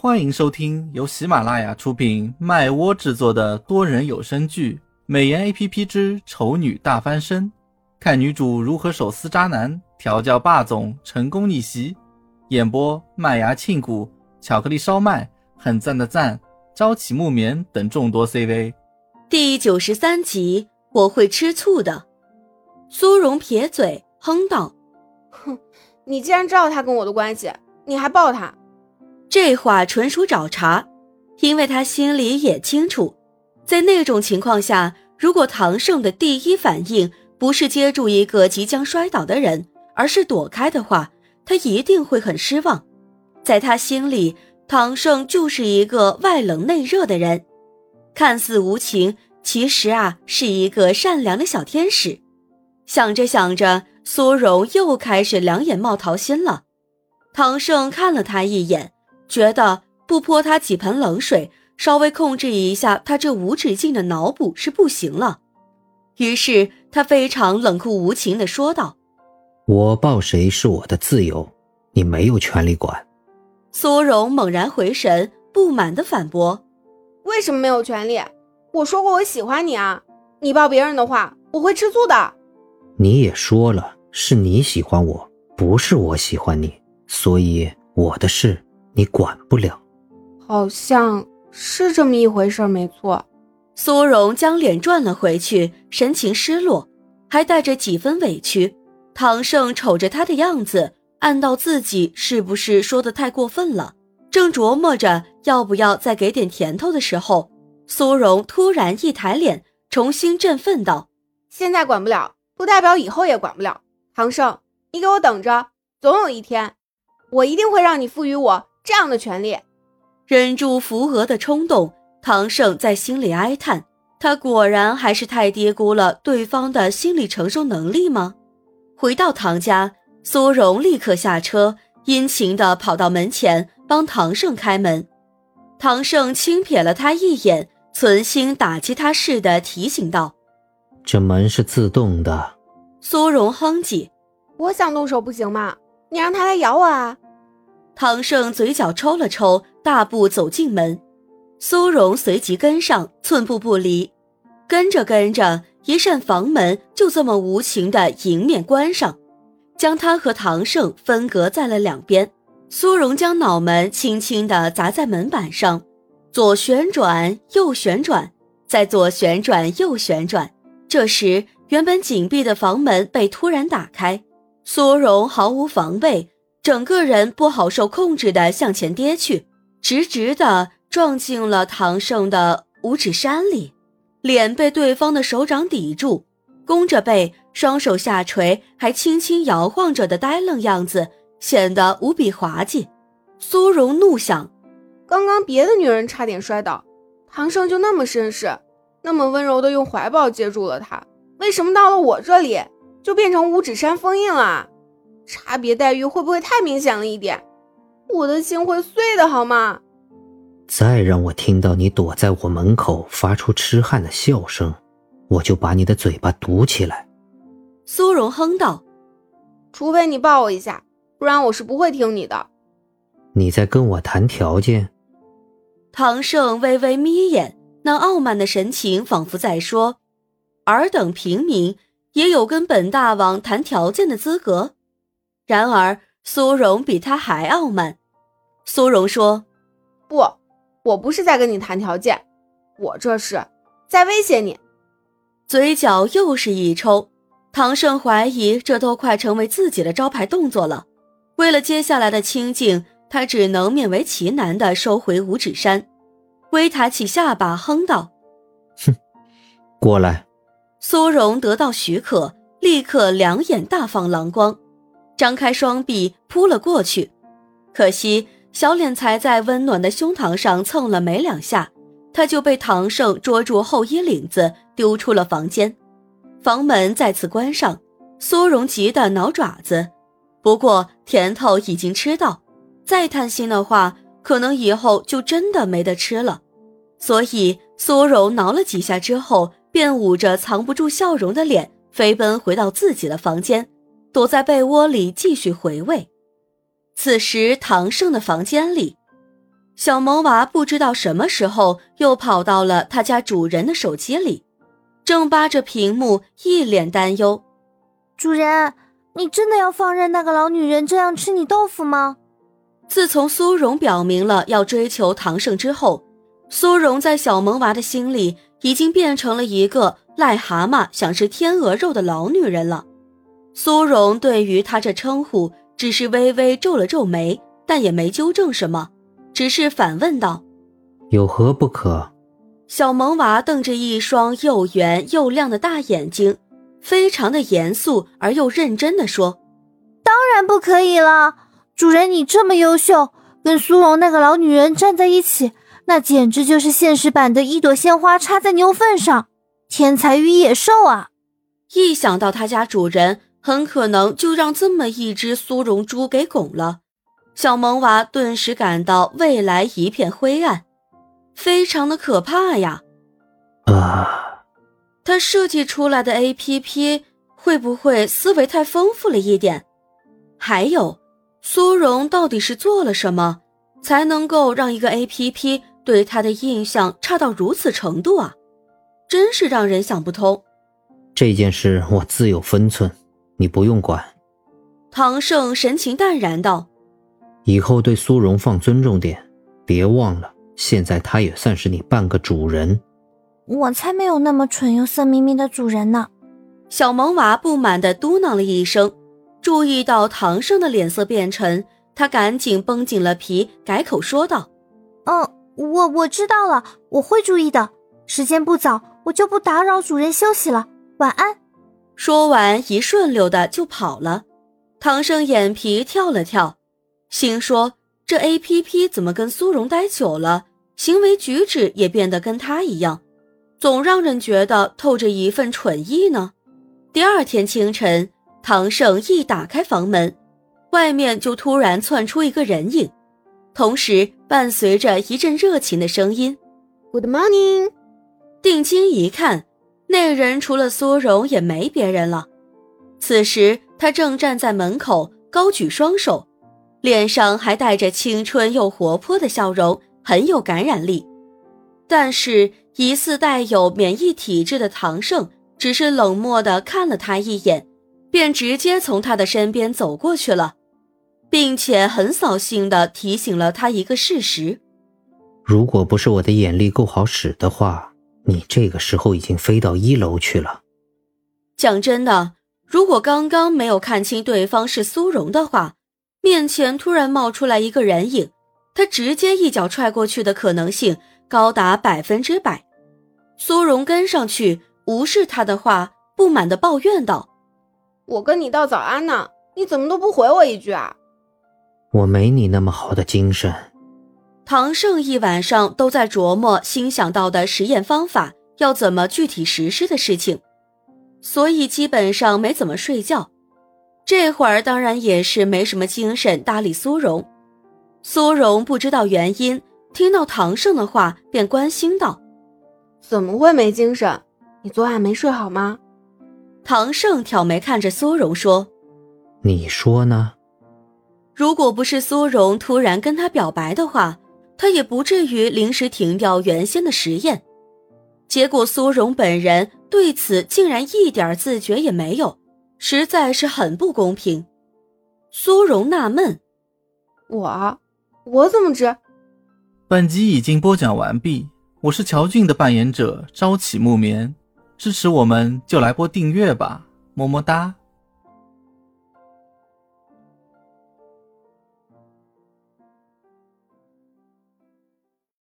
欢迎收听由喜马拉雅出品、麦窝制作的多人有声剧《美颜 A P P 之丑女大翻身》，看女主如何手撕渣男、调教霸总、成功逆袭。演播：麦芽庆谷、巧克力烧麦、很赞的赞、朝起木棉等众多 C V。第九十三集，我会吃醋的。苏荣撇嘴哼道：“哼，你既然知道他跟我的关系，你还抱他。”这话纯属找茬，因为他心里也清楚，在那种情况下，如果唐胜的第一反应不是接住一个即将摔倒的人，而是躲开的话，他一定会很失望。在他心里，唐胜就是一个外冷内热的人，看似无情，其实啊是一个善良的小天使。想着想着，苏荣又开始两眼冒桃心了。唐胜看了他一眼。觉得不泼他几盆冷水，稍微控制一下他这无止境的脑补是不行了。于是他非常冷酷无情地说道：“我抱谁是我的自由，你没有权利管。”苏荣猛然回神，不满地反驳：“为什么没有权利？我说过我喜欢你啊！你抱别人的话，我会吃醋的。”你也说了，是你喜欢我，不是我喜欢你，所以我的事。你管不了，好像是这么一回事，没错。苏荣将脸转了回去，神情失落，还带着几分委屈。唐胜瞅着他的样子，暗道自己是不是说的太过分了，正琢磨着要不要再给点甜头的时候，苏荣突然一抬脸，重新振奋道：“现在管不了，不代表以后也管不了。唐胜，你给我等着，总有一天，我一定会让你赋予我。”这样的权利，忍住扶额的冲动，唐胜在心里哀叹：他果然还是太低估了对方的心理承受能力吗？回到唐家，苏荣立刻下车，殷勤地跑到门前帮唐胜开门。唐胜轻瞥了他一眼，存心打击他似的提醒道：“这门是自动的。”苏荣哼唧：“我想动手不行吗？你让他来咬我啊！”唐胜嘴角抽了抽，大步走进门，苏荣随即跟上，寸步不离。跟着跟着，一扇房门就这么无情的迎面关上，将他和唐胜分隔在了两边。苏荣将脑门轻轻地砸在门板上，左旋转，右旋转，再左旋转，右旋转。这时，原本紧闭的房门被突然打开，苏荣毫无防备。整个人不好受控制的向前跌去，直直的撞进了唐胜的五指山里，脸被对方的手掌抵住，弓着背，双手下垂，还轻轻摇晃着的呆愣样子，显得无比滑稽。苏荣怒想：刚刚别的女人差点摔倒，唐胜就那么绅士，那么温柔的用怀抱接住了她，为什么到了我这里就变成五指山封印了？差别待遇会不会太明显了一点？我的心会碎的好吗？再让我听到你躲在我门口发出痴汉的笑声，我就把你的嘴巴堵起来。苏荣哼道：“除非你抱我一下，不然我是不会听你的。”你在跟我谈条件？唐胜微微眯眼，那傲慢的神情仿佛在说：“尔等平民也有跟本大王谈条件的资格。”然而，苏荣比他还傲慢。苏荣说：“不，我不是在跟你谈条件，我这是在威胁你。”嘴角又是一抽。唐胜怀疑这都快成为自己的招牌动作了。为了接下来的清静，他只能勉为其难的收回五指山，微抬起下巴，哼道：“哼，过来。”苏荣得到许可，立刻两眼大放狼光。张开双臂扑了过去，可惜小脸才在温暖的胸膛上蹭了没两下，他就被唐胜捉住后衣领子，丢出了房间。房门再次关上，苏荣急得挠爪子。不过甜头已经吃到，再贪心的话，可能以后就真的没得吃了。所以苏荣挠了几下之后，便捂着藏不住笑容的脸，飞奔回到自己的房间。躲在被窝里继续回味。此时，唐胜的房间里，小萌娃不知道什么时候又跑到了他家主人的手机里，正扒着屏幕，一脸担忧。主人，你真的要放任那个老女人这样吃你豆腐吗？自从苏荣表明了要追求唐胜之后，苏荣在小萌娃的心里已经变成了一个癞蛤蟆想吃天鹅肉的老女人了。苏荣对于他这称呼只是微微皱了皱眉，但也没纠正什么。只是反问道：“有何不可？”小萌娃瞪着一双又圆又亮的大眼睛，非常的严肃而又认真的说：“当然不可以了，主人你这么优秀，跟苏荣那个老女人站在一起，那简直就是现实版的一朵鲜花插在牛粪上，天才与野兽啊！一想到他家主人很可能就让这么一只苏荣猪给拱了。”小萌娃顿时感到未来一片灰暗，非常的可怕呀！啊，他设计出来的 A P P 会不会思维太丰富了一点？还有，苏荣到底是做了什么，才能够让一个 A P P 对他的印象差到如此程度啊？真是让人想不通。这件事我自有分寸，你不用管。唐胜神情淡然道。以后对苏荣放尊重点，别忘了，现在他也算是你半个主人。我才没有那么蠢又色眯眯的主人呢！小萌娃不满地嘟囔了一声，注意到唐胜的脸色变沉，他赶紧绷紧了皮，改口说道：“嗯，我我知道了，我会注意的。时间不早，我就不打扰主人休息了，晚安。”说完，一顺溜的就跑了。唐胜眼皮跳了跳。心说：“这 A P P 怎么跟苏荣待久了，行为举止也变得跟他一样，总让人觉得透着一份蠢意呢？”第二天清晨，唐胜一打开房门，外面就突然窜出一个人影，同时伴随着一阵热情的声音：“Good morning。”定睛一看，那人除了苏荣也没别人了。此时他正站在门口，高举双手。脸上还带着青春又活泼的笑容，很有感染力。但是，疑似带有免疫体质的唐胜只是冷漠地看了他一眼，便直接从他的身边走过去了，并且很扫兴地提醒了他一个事实：如果不是我的眼力够好使的话，你这个时候已经飞到一楼去了。讲真的，如果刚刚没有看清对方是苏荣的话，面前突然冒出来一个人影，他直接一脚踹过去的可能性高达百分之百。苏荣跟上去，无视他的话，不满的抱怨道：“我跟你道早安呢，你怎么都不回我一句啊？”我没你那么好的精神。唐胜一晚上都在琢磨新想到的实验方法要怎么具体实施的事情，所以基本上没怎么睡觉。这会儿当然也是没什么精神搭理苏荣。苏荣不知道原因，听到唐胜的话，便关心道：“怎么会没精神？你昨晚没睡好吗？”唐胜挑眉看着苏荣说：“你说呢？如果不是苏荣突然跟他表白的话，他也不至于临时停掉原先的实验。结果苏荣本人对此竟然一点自觉也没有。”实在是很不公平，苏荣纳闷：“我，我怎么知？”本集已经播讲完毕，我是乔俊的扮演者朝起木棉，支持我们就来播订阅吧，么么哒。